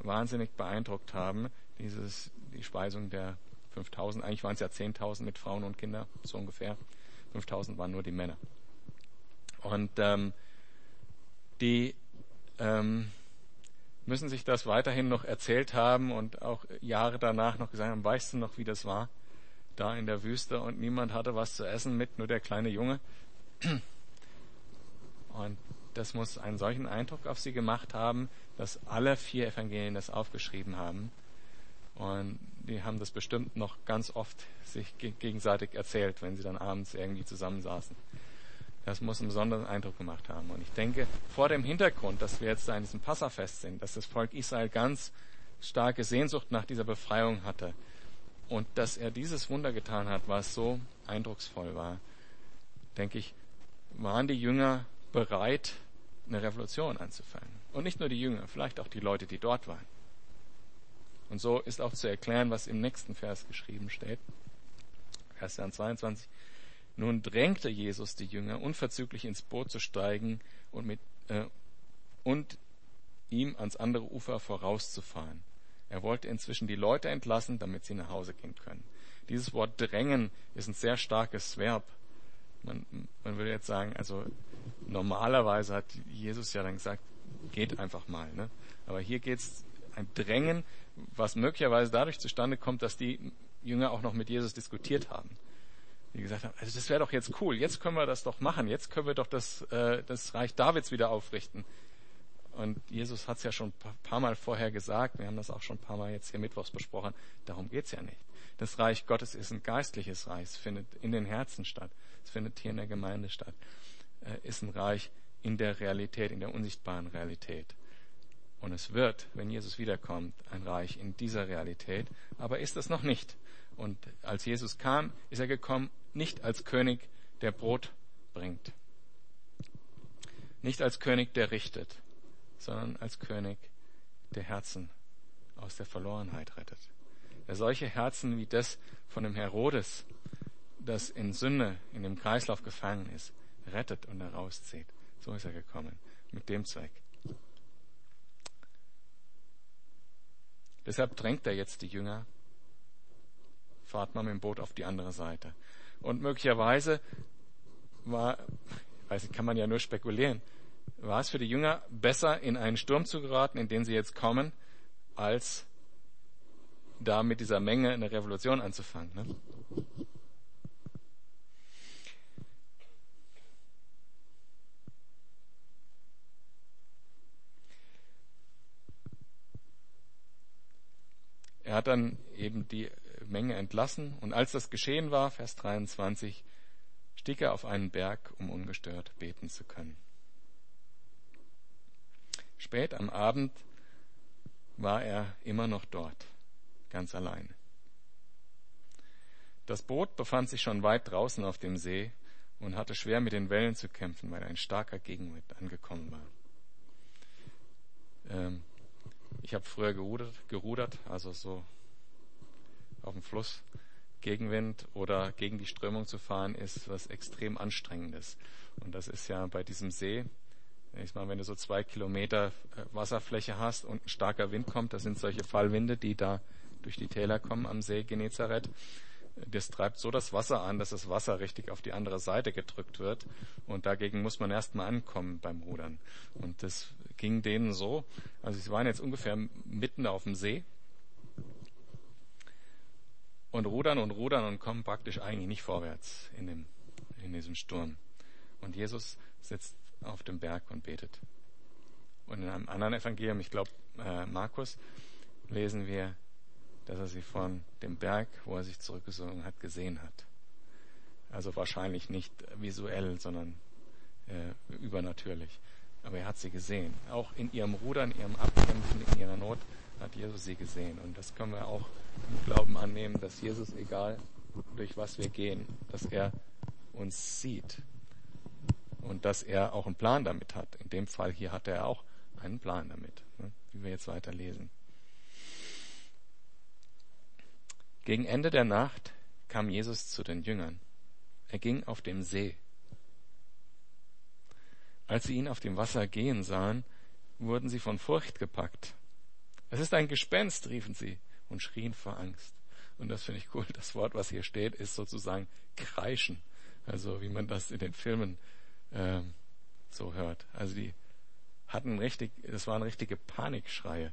wahnsinnig beeindruckt haben, dieses, die Speisung der 5000, eigentlich waren es ja 10.000 mit Frauen und Kindern, so ungefähr. 5000 waren nur die Männer. Und ähm, die ähm, müssen sich das weiterhin noch erzählt haben und auch Jahre danach noch gesagt haben, weißt du noch, wie das war? Da in der Wüste und niemand hatte was zu essen mit, nur der kleine Junge. Und das muss einen solchen Eindruck auf sie gemacht haben, dass alle vier Evangelien das aufgeschrieben haben. Und die haben das bestimmt noch ganz oft sich gegenseitig erzählt, wenn sie dann abends irgendwie zusammensaßen. Das muss einen besonderen Eindruck gemacht haben. Und ich denke, vor dem Hintergrund, dass wir jetzt in diesem Passafest sind, dass das Volk Israel ganz starke Sehnsucht nach dieser Befreiung hatte und dass er dieses Wunder getan hat, was so eindrucksvoll war, denke ich, waren die Jünger bereit, eine Revolution anzufangen. Und nicht nur die Jünger, vielleicht auch die Leute, die dort waren. Und so ist auch zu erklären, was im nächsten Vers geschrieben steht. Vers 22. Nun drängte Jesus die Jünger, unverzüglich ins Boot zu steigen und mit, äh, und ihm ans andere Ufer vorauszufahren. Er wollte inzwischen die Leute entlassen, damit sie nach Hause gehen können. Dieses Wort drängen ist ein sehr starkes Verb. Man, man würde jetzt sagen, also normalerweise hat Jesus ja dann gesagt, geht einfach mal. Ne? Aber hier geht es ein Drängen, was möglicherweise dadurch zustande kommt, dass die Jünger auch noch mit Jesus diskutiert haben. Die gesagt haben, also das wäre doch jetzt cool, jetzt können wir das doch machen, jetzt können wir doch das, äh, das Reich Davids wieder aufrichten. Und Jesus hat es ja schon ein paar Mal vorher gesagt, wir haben das auch schon ein paar Mal jetzt hier mittwochs besprochen, darum geht's ja nicht. Das Reich Gottes ist ein geistliches Reich, es findet in den Herzen statt, es findet hier in der Gemeinde statt, äh, ist ein Reich in der Realität, in der unsichtbaren Realität. Und es wird, wenn Jesus wiederkommt, ein Reich in dieser Realität, aber ist es noch nicht. Und als Jesus kam, ist er gekommen, nicht als König, der Brot bringt, nicht als König, der richtet, sondern als König, der Herzen aus der Verlorenheit rettet. Der solche Herzen wie das von dem Herodes, das in Sünde, in dem Kreislauf gefangen ist, rettet und herauszieht. So ist er gekommen, mit dem Zweck. Deshalb drängt er jetzt die Jünger, fahrt mal mit dem Boot auf die andere Seite. Und möglicherweise war, weiß ich, kann man ja nur spekulieren, war es für die Jünger besser, in einen Sturm zu geraten, in den sie jetzt kommen, als da mit dieser Menge eine Revolution anzufangen. Ne? Er hat dann eben die Menge entlassen und als das geschehen war, Vers 23, stieg er auf einen Berg, um ungestört beten zu können. Spät am Abend war er immer noch dort, ganz allein. Das Boot befand sich schon weit draußen auf dem See und hatte schwer mit den Wellen zu kämpfen, weil ein starker Gegenwind angekommen war. Ähm, ich habe früher gerudert, gerudert, also so auf dem Fluss. Gegenwind oder gegen die Strömung zu fahren, ist was extrem anstrengendes. Und das ist ja bei diesem See, ich meine, wenn du so zwei Kilometer äh, Wasserfläche hast und ein starker Wind kommt, das sind solche Fallwinde, die da durch die Täler kommen am See Genezareth. Das treibt so das Wasser an, dass das Wasser richtig auf die andere Seite gedrückt wird. Und dagegen muss man erstmal ankommen beim Rudern. Und das ging denen so. Also sie waren jetzt ungefähr mitten auf dem See und rudern und rudern und kommen praktisch eigentlich nicht vorwärts in, dem, in diesem Sturm. Und Jesus sitzt auf dem Berg und betet. Und in einem anderen Evangelium, ich glaube äh, Markus, lesen wir, dass er sie von dem Berg, wo er sich zurückgesogen hat, gesehen hat. Also wahrscheinlich nicht visuell, sondern äh, übernatürlich. Aber er hat sie gesehen. Auch in ihrem Rudern, ihrem Abkämpfen, in ihrer Not hat Jesus sie gesehen. Und das können wir auch im Glauben annehmen, dass Jesus, egal durch was wir gehen, dass er uns sieht und dass er auch einen Plan damit hat. In dem Fall hier hat er auch einen Plan damit, ne, wie wir jetzt weiter lesen. Gegen Ende der Nacht kam Jesus zu den Jüngern. Er ging auf dem See. Als sie ihn auf dem Wasser gehen sahen, wurden sie von Furcht gepackt. Es ist ein Gespenst, riefen sie und schrien vor Angst. Und das finde ich cool. Das Wort, was hier steht, ist sozusagen kreischen. Also wie man das in den Filmen äh, so hört. Also die hatten richtig, das waren richtige Panikschreie.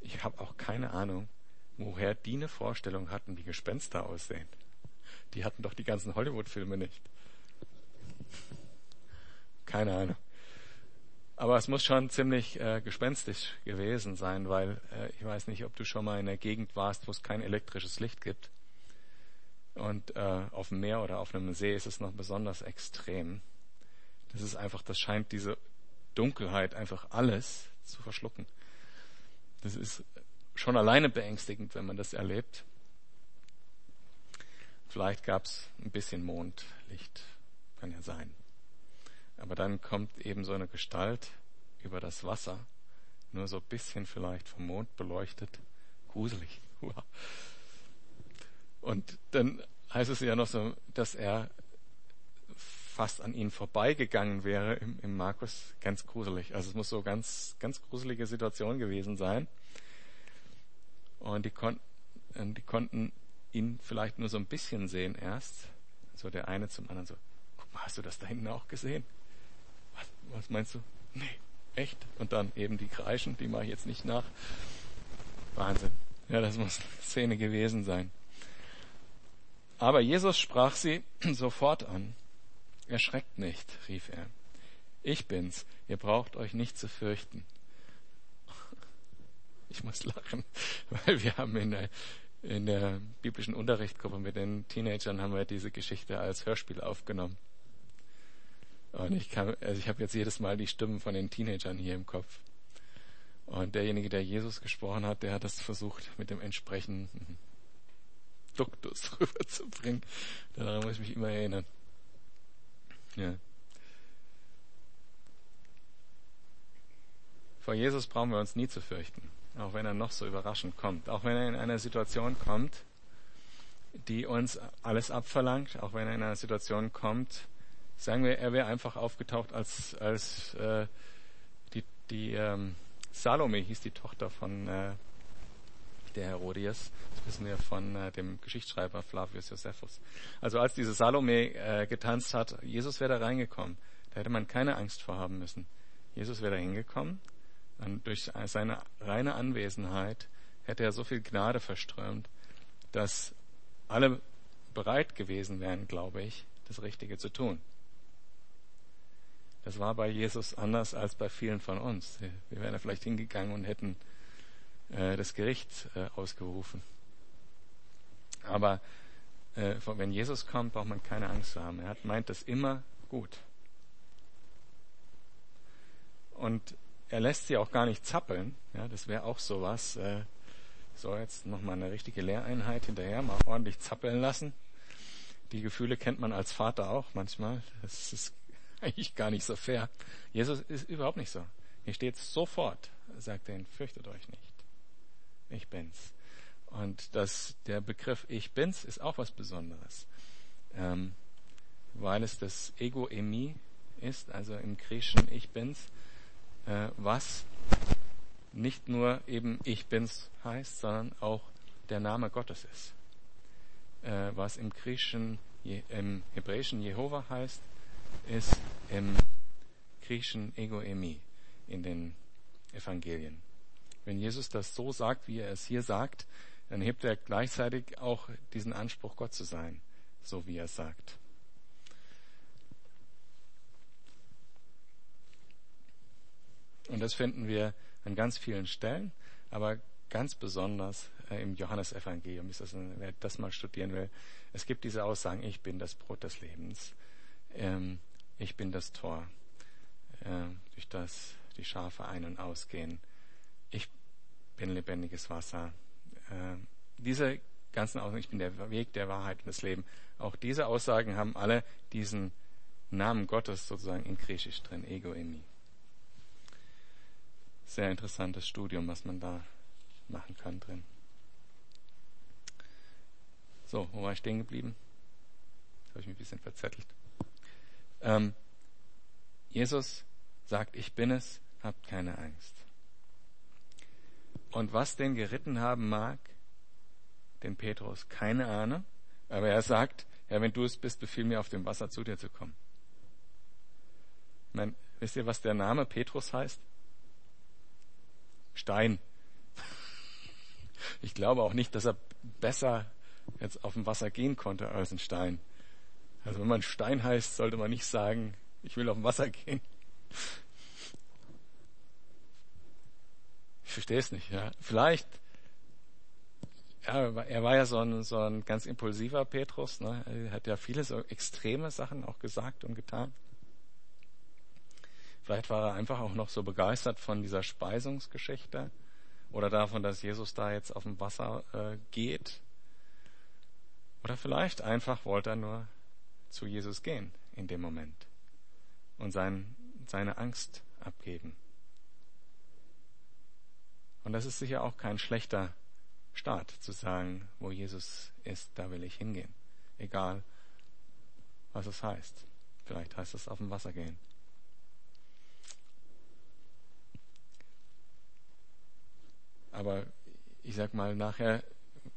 Ich habe auch keine Ahnung, woher die eine Vorstellung hatten, wie Gespenster aussehen. Die hatten doch die ganzen Hollywood-Filme nicht. Keine Ahnung. Aber es muss schon ziemlich äh, gespenstisch gewesen sein, weil äh, ich weiß nicht, ob du schon mal in der Gegend warst, wo es kein elektrisches Licht gibt. Und äh, auf dem Meer oder auf einem See ist es noch besonders extrem. Das ist einfach, das scheint diese Dunkelheit einfach alles zu verschlucken. Das ist schon alleine beängstigend, wenn man das erlebt. Vielleicht gab es ein bisschen Mondlicht, kann ja sein. Aber dann kommt eben so eine Gestalt über das Wasser, nur so ein bisschen vielleicht vom Mond beleuchtet. Gruselig. (laughs) Und dann heißt es ja noch so, dass er fast an ihnen vorbeigegangen wäre im, im Markus. Ganz gruselig. Also es muss so ganz, ganz gruselige Situation gewesen sein. Und die, kon die konnten ihn vielleicht nur so ein bisschen sehen erst. So der eine zum anderen so, guck mal, hast du das da hinten auch gesehen? Was, meinst du? Nee, echt? Und dann eben die Kreischen, die mache ich jetzt nicht nach. Wahnsinn. Ja, das muss eine Szene gewesen sein. Aber Jesus sprach sie (clears throat) sofort an. Erschreckt nicht, rief er. Ich bin's. Ihr braucht euch nicht zu fürchten. (laughs) Ich muss lachen, (laughs) weil wir haben in der, in der biblischen Unterrichtsgruppe mit den Teenagern haben wir diese Geschichte als Hörspiel aufgenommen. Und ich kann, also ich habe jetzt jedes Mal die Stimmen von den Teenagern hier im Kopf. Und derjenige, der Jesus gesprochen hat, der hat das versucht mit dem entsprechenden Duktus (laughs) rüberzubringen. Daran muss ich mich immer erinnern. Ja. Vor Jesus brauchen wir uns nie zu fürchten, auch wenn er noch so überraschend kommt, auch wenn er in einer Situation kommt, die uns alles abverlangt, auch wenn er in einer Situation kommt, sagen wir, er wäre einfach aufgetaucht als als äh, die die ähm, Salome hieß die Tochter von äh, der Herodias. Das wissen wir von äh, dem Geschichtsschreiber Flavius Josephus. Also als diese Salome äh, getanzt hat, Jesus wäre da reingekommen. Da hätte man keine Angst vor haben müssen. Jesus wäre da hingekommen und durch seine reine Anwesenheit hätte er so viel Gnade verströmt, dass alle bereit gewesen wären, glaube ich, das Richtige zu tun. Das war bei Jesus anders als bei vielen von uns. Wir wären da vielleicht hingegangen und hätten äh, das Gericht äh, ausgerufen. Aber äh, wenn Jesus kommt, braucht man keine Angst zu haben. Er meint das immer gut. Und er lässt sie auch gar nicht zappeln. Ja, das wäre auch sowas. Äh, so, jetzt nochmal eine richtige Lehreinheit hinterher, mal ordentlich zappeln lassen. Die Gefühle kennt man als Vater auch manchmal. Das ist eigentlich gar nicht so fair. Jesus ist überhaupt nicht so. Hier steht sofort, sagt er ihn, fürchtet euch nicht ich bin's. Und das, der Begriff Ich bin's ist auch was Besonderes, ähm, weil es das Ego-Emi ist, also im Griechischen Ich bin's, äh, was nicht nur eben Ich bin's heißt, sondern auch der Name Gottes ist. Äh, was im Griechischen, im Hebräischen Jehova heißt, ist im Griechischen Ego-Emi in den Evangelien. Wenn Jesus das so sagt, wie er es hier sagt, dann hebt er gleichzeitig auch diesen Anspruch, Gott zu sein, so wie er es sagt. Und das finden wir an ganz vielen Stellen, aber ganz besonders äh, im Johannesevangelium ist das, wer das mal studieren will. Es gibt diese Aussagen, ich bin das Brot des Lebens, ähm, ich bin das Tor, äh, durch das die Schafe ein- und ausgehen. Ich bin lebendiges Wasser. Äh, diese ganzen Aussagen, ich bin der Weg, der Wahrheit und das Leben, auch diese Aussagen haben alle diesen Namen Gottes sozusagen in Griechisch drin, Ego Emi. Sehr interessantes Studium, was man da machen kann drin. So, wo war ich stehen geblieben? Jetzt habe ich mich ein bisschen verzettelt. Ähm, Jesus sagt, ich bin es, habt keine Angst. Und was den geritten haben mag, den Petrus, keine Ahnung. Aber er sagt, ja, wenn du es bist, befiehl mir auf dem Wasser zu dir zu kommen. Ich meine, wisst ihr, was der Name Petrus heißt? Stein. Ich glaube auch nicht, dass er besser jetzt auf dem Wasser gehen konnte als ein Stein. Also wenn man Stein heißt, sollte man nicht sagen, ich will auf dem Wasser gehen. Ich verstehe es nicht. Ja. Vielleicht, ja, er war ja so ein, so ein ganz impulsiver Petrus. Ne. Er hat ja viele so extreme Sachen auch gesagt und getan. Vielleicht war er einfach auch noch so begeistert von dieser Speisungsgeschichte oder davon, dass Jesus da jetzt auf dem Wasser äh, geht. Oder vielleicht einfach wollte er nur zu Jesus gehen in dem Moment und sein, seine Angst abgeben. Und das ist sicher auch kein schlechter Start zu sagen, wo Jesus ist, da will ich hingehen. Egal, was es heißt. Vielleicht heißt es auf dem Wasser gehen. Aber ich sag mal nachher,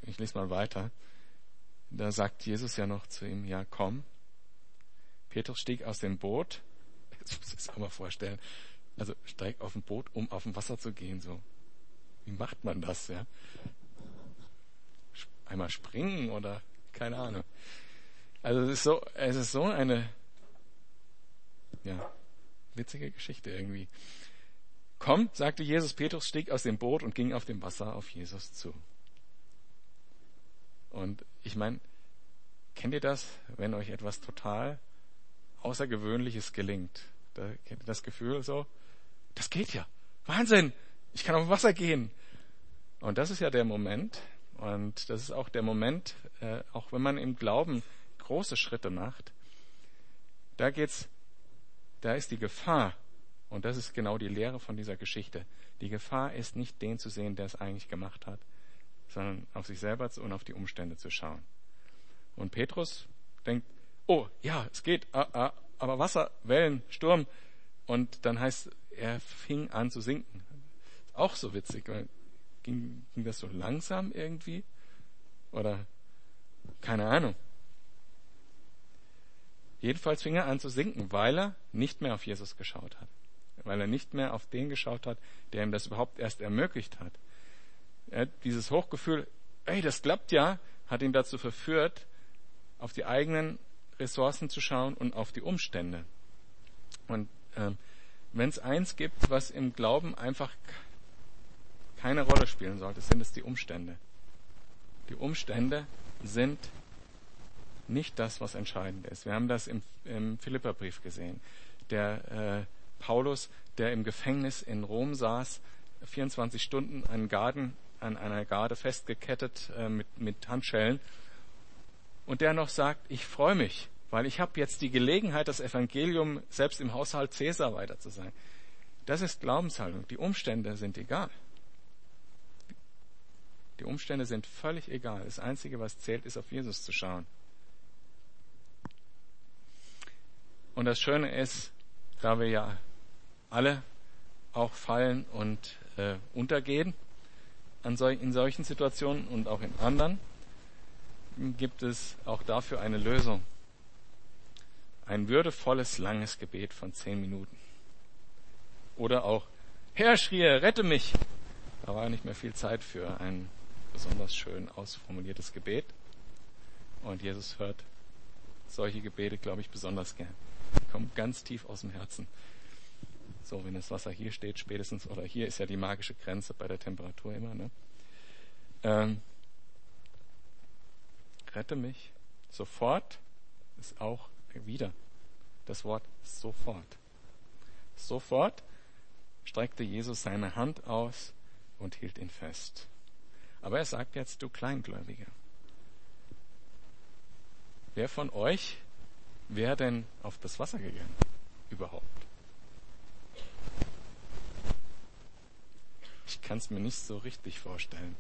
ich lese mal weiter, da sagt Jesus ja noch zu ihm, ja komm. Petrus stieg aus dem Boot, das muss ich mir auch mal vorstellen, also steigt auf dem Boot, um auf dem Wasser zu gehen, so. Wie macht man das, ja? Einmal springen oder keine Ahnung. Also es ist so, es ist so eine, ja, witzige Geschichte irgendwie. Komm, sagte Jesus, Petrus stieg aus dem Boot und ging auf dem Wasser auf Jesus zu. Und ich meine, kennt ihr das, wenn euch etwas total Außergewöhnliches gelingt? Da kennt ihr das Gefühl so, das geht ja. Wahnsinn! Ich kann auf Wasser gehen. Und das ist ja der Moment, und das ist auch der Moment, äh, auch wenn man im Glauben große Schritte macht, da geht's, da ist die Gefahr, und das ist genau die Lehre von dieser Geschichte. Die Gefahr ist nicht den zu sehen, der es eigentlich gemacht hat, sondern auf sich selber und auf die Umstände zu schauen. Und Petrus denkt, oh ja, es geht, ah, ah, aber Wasser, Wellen, Sturm. Und dann heißt, er fing an zu sinken. Auch so witzig. Ging, ging das so langsam irgendwie? Oder keine Ahnung. Jedenfalls fing er an zu sinken, weil er nicht mehr auf Jesus geschaut hat weil er nicht mehr auf den geschaut hat, der ihm das überhaupt erst ermöglicht hat. Er, dieses Hochgefühl, ey, das klappt ja, hat ihn dazu verführt, auf die eigenen Ressourcen zu schauen und auf die Umstände. Und ähm, wenn es eins gibt, was im Glauben einfach keine Rolle spielen sollte, sind es die Umstände. Die Umstände sind nicht das, was entscheidend ist. Wir haben das im, im Philipperbrief gesehen. Der äh, Paulus, der im Gefängnis in Rom saß, 24 Stunden an, Garden, an einer Garde festgekettet äh, mit, mit Handschellen. Und der noch sagt, ich freue mich, weil ich habe jetzt die Gelegenheit, das Evangelium selbst im Haushalt Cäsar weiter zu sagen. Das ist Glaubenshaltung. Die Umstände sind egal. Die Umstände sind völlig egal. Das Einzige, was zählt, ist auf Jesus zu schauen. Und das Schöne ist, da wir ja alle auch fallen und äh, untergehen sol in solchen Situationen und auch in anderen, gibt es auch dafür eine Lösung. Ein würdevolles, langes Gebet von zehn Minuten. Oder auch, Herr, schrie, rette mich. Da war nicht mehr viel Zeit für ein besonders schön ausformuliertes Gebet. Und Jesus hört solche Gebete, glaube ich, besonders gern. Die kommen ganz tief aus dem Herzen. So, wenn das Wasser hier steht, spätestens, oder hier ist ja die magische Grenze bei der Temperatur immer, ne? Ähm, rette mich sofort ist auch wieder das Wort sofort. Sofort streckte Jesus seine Hand aus und hielt ihn fest. Aber er sagt jetzt, du Kleingläubiger, wer von euch wäre denn auf das Wasser gegangen überhaupt? Ich kann es mir nicht so richtig vorstellen.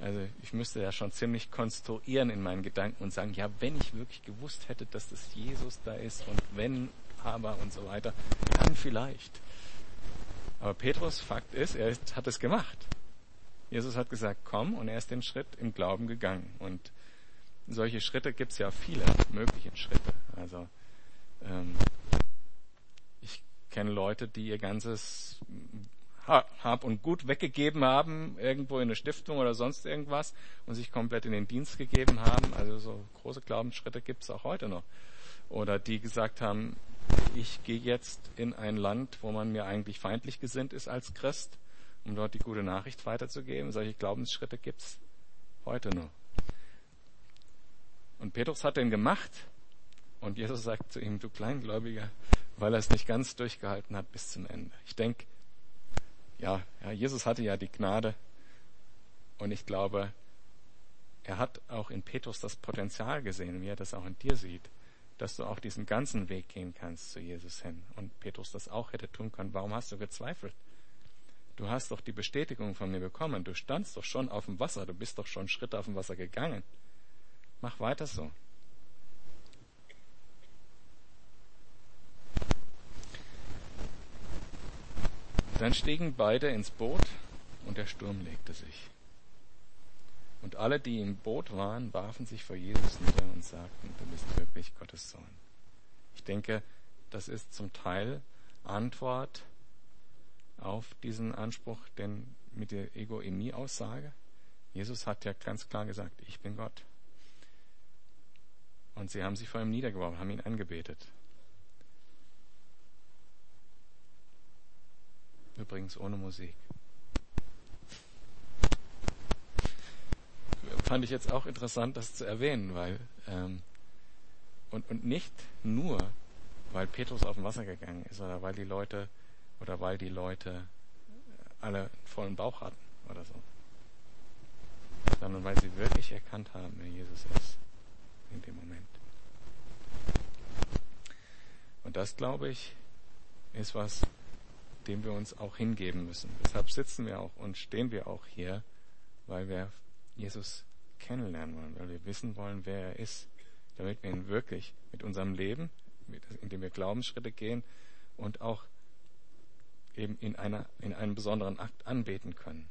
Also ich müsste ja schon ziemlich konstruieren in meinen Gedanken und sagen, ja, wenn ich wirklich gewusst hätte, dass das Jesus da ist und wenn, aber und so weiter, dann vielleicht. Aber Petrus, Fakt ist, er hat es gemacht. Jesus hat gesagt, komm, und er ist den Schritt im Glauben gegangen. Und solche Schritte gibt es ja viele mögliche Schritte. Also ähm, ich kenne Leute, die ihr ganzes hab und Gut weggegeben haben, irgendwo in eine Stiftung oder sonst irgendwas und sich komplett in den Dienst gegeben haben. Also so große Glaubensschritte gibt es auch heute noch. Oder die gesagt haben, ich gehe jetzt in ein Land, wo man mir eigentlich feindlich gesinnt ist als Christ, um dort die gute Nachricht weiterzugeben. Solche Glaubensschritte gibt es heute noch. Und Petrus hat den gemacht und Jesus sagt zu ihm, du Kleingläubiger, weil er es nicht ganz durchgehalten hat bis zum Ende. Ich denke, ja, ja, Jesus hatte ja die Gnade und ich glaube, er hat auch in Petrus das Potenzial gesehen, wie er das auch in dir sieht, dass du auch diesen ganzen Weg gehen kannst zu Jesus hin. Und Petrus das auch hätte tun können. Warum hast du gezweifelt? Du hast doch die Bestätigung von mir bekommen. Du standst doch schon auf dem Wasser. Du bist doch schon Schritte auf dem Wasser gegangen. Mach weiter so. Dann stiegen beide ins Boot und der Sturm legte sich. Und alle, die im Boot waren, warfen sich vor Jesus nieder und sagten, du bist wirklich Gottes Sohn. Ich denke, das ist zum Teil Antwort auf diesen Anspruch, denn mit der Ego-Emi-Aussage, Jesus hat ja ganz klar gesagt, ich bin Gott. Und sie haben sich vor ihm niedergeworfen, haben ihn angebetet. Übrigens ohne Musik. Fand ich jetzt auch interessant, das zu erwähnen, weil ähm, und, und nicht nur, weil Petrus auf dem Wasser gegangen ist oder weil die Leute oder weil die Leute alle einen vollen Bauch hatten oder so, sondern weil sie wirklich erkannt haben, wer Jesus ist in dem Moment. Und das, glaube ich, ist was, dem wir uns auch hingeben müssen. Deshalb sitzen wir auch und stehen wir auch hier, weil wir Jesus kennenlernen wollen, weil wir wissen wollen, wer er ist, damit wir ihn wirklich mit unserem Leben, indem wir Glaubensschritte gehen und auch eben in, einer, in einem besonderen Akt anbeten können.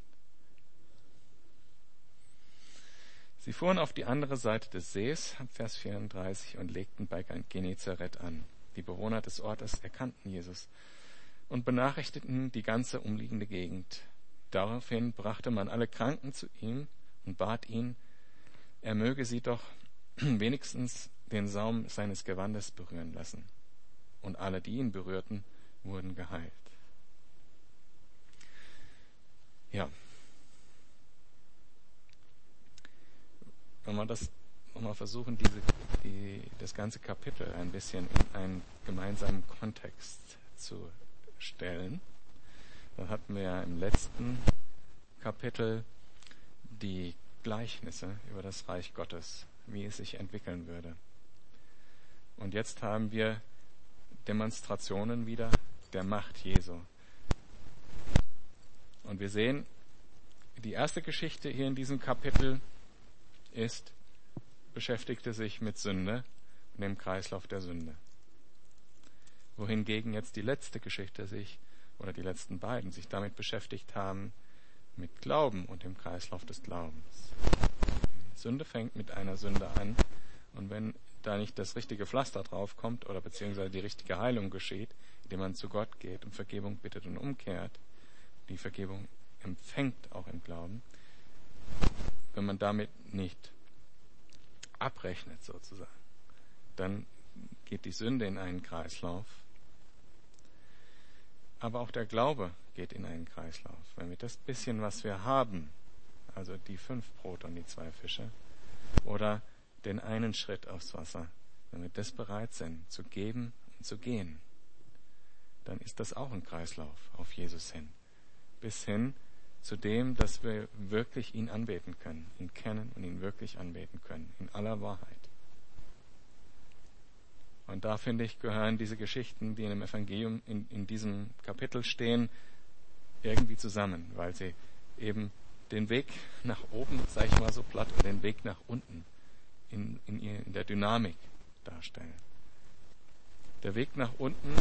Sie fuhren auf die andere Seite des Sees, Vers 34, und legten bei Genezareth an. Die Bewohner des Ortes erkannten Jesus und benachrichtigten die ganze umliegende Gegend. Daraufhin brachte man alle Kranken zu ihm und bat ihn, er möge sie doch (clears throat) wenigstens den Saum seines Gewandes berühren lassen. Und alle, die ihn berührten, wurden geheilt. Ja. Wenn wir das nochmal versuchen, diese, die, das ganze Kapitel ein bisschen in einen gemeinsamen Kontext zu stellen, dann hatten wir ja im letzten Kapitel die Gleichnisse über das Reich Gottes, wie es sich entwickeln würde. Und jetzt haben wir Demonstrationen wieder der Macht Jesu. Und wir sehen, die erste Geschichte hier in diesem Kapitel ist, beschäftigte sich mit Sünde und dem Kreislauf der Sünde. Wohingegen jetzt die letzte Geschichte sich, oder die letzten beiden, sich damit beschäftigt haben, mit Glauben und dem Kreislauf des Glaubens. Sünde fängt mit einer Sünde an und wenn da nicht das richtige Pflaster drauf kommt oder beziehungsweise die richtige Heilung geschieht, indem man zu Gott geht und Vergebung bittet und umkehrt, die Vergebung empfängt auch im Glauben, wenn man damit nicht abrechnet sozusagen, dann geht die Sünde in einen Kreislauf. Aber auch der Glaube geht in einen Kreislauf. Wenn wir das bisschen, was wir haben, also die fünf Brot und die zwei Fische, oder den einen Schritt aufs Wasser, wenn wir das bereit sind zu geben und zu gehen, dann ist das auch ein Kreislauf auf Jesus hin. Bis hin zu dem, dass wir wirklich ihn anbeten können, ihn kennen und ihn wirklich anbeten können, in aller Wahrheit. Und da finde ich, gehören diese Geschichten, die in dem Evangelium in, in diesem Kapitel stehen, irgendwie zusammen, weil sie eben den Weg nach oben, sage ich mal so platt, und den Weg nach unten in, in, in der Dynamik darstellen. Der Weg nach unten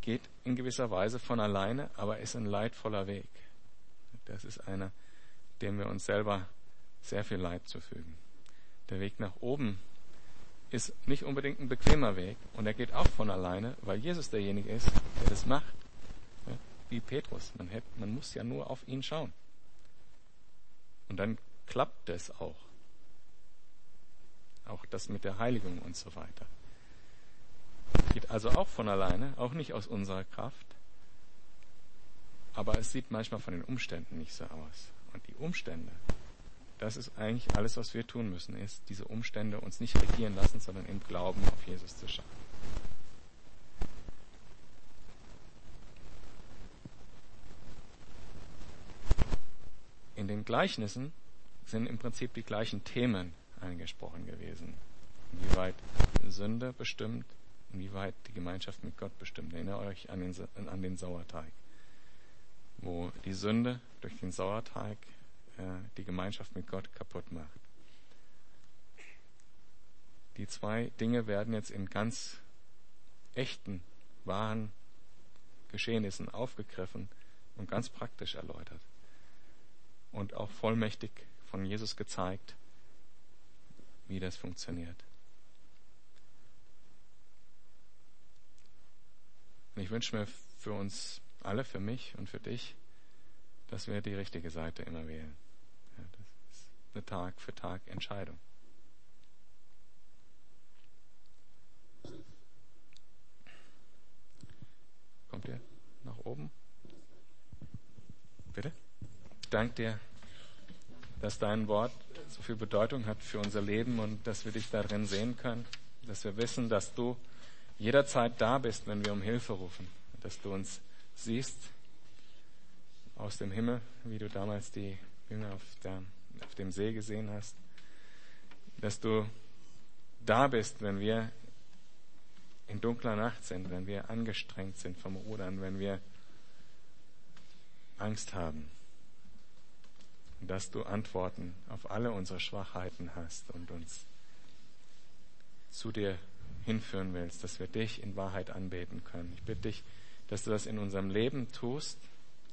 geht in gewisser Weise von alleine, aber ist ein leidvoller Weg. Das ist einer, dem wir uns selber sehr viel Leid zufügen. Der Weg nach oben ist nicht unbedingt ein bequemer Weg und er geht auch von alleine, weil Jesus derjenige ist, der das macht. Ja, wie Petrus. Man, hätte, man muss ja nur auf ihn schauen. Und dann klappt es auch. Auch das mit der Heiligung und so weiter. Geht also auch von alleine, auch nicht aus unserer Kraft. Aber es sieht manchmal von den Umständen nicht so aus. Und die Umstände, das ist eigentlich alles, was wir tun müssen, ist, diese Umstände uns nicht regieren lassen, sondern im Glauben auf Jesus zu schauen. In den Gleichnissen sind im Prinzip die gleichen Themen angesprochen gewesen. Inwieweit Sünde bestimmt, inwieweit die Gemeinschaft mit Gott bestimmt. Erinnert euch an den, an den Sauerteig, wo die Sünde durch den Sauerteig die Gemeinschaft mit Gott kaputt macht. Die zwei Dinge werden jetzt in ganz echten, wahren Geschehnissen aufgegriffen und ganz praktisch erläutert. Und auch vollmächtig von Jesus gezeigt, wie das funktioniert. Und ich wünsche mir für uns alle, für mich und für dich, dass wir die richtige Seite immer wählen. Eine Tag für Tag Entscheidung. Kommt ihr nach oben? Bitte? Ich danke dir, dass dein Wort so viel Bedeutung hat für unser Leben und dass wir dich darin sehen können, dass wir wissen, dass du jederzeit da bist, wenn wir um Hilfe rufen, dass du uns siehst aus dem Himmel, wie du damals die Jünger auf, der, auf dem See gesehen hast, dass du da bist, wenn wir in dunkler Nacht sind, wenn wir angestrengt sind vom Rudern, wenn wir Angst haben. Dass du Antworten auf alle unsere Schwachheiten hast und uns zu dir hinführen willst, dass wir dich in Wahrheit anbeten können. Ich bitte dich, dass du das in unserem Leben tust,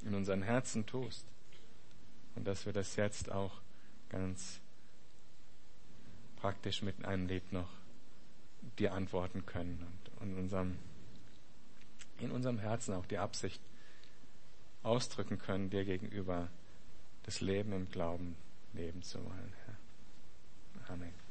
in unseren Herzen tust und dass wir das jetzt auch ganz praktisch mit einem Lied noch dir antworten können und in unserem, in unserem Herzen auch die Absicht ausdrücken können, dir gegenüber das Leben im Glauben leben zu wollen. Amen.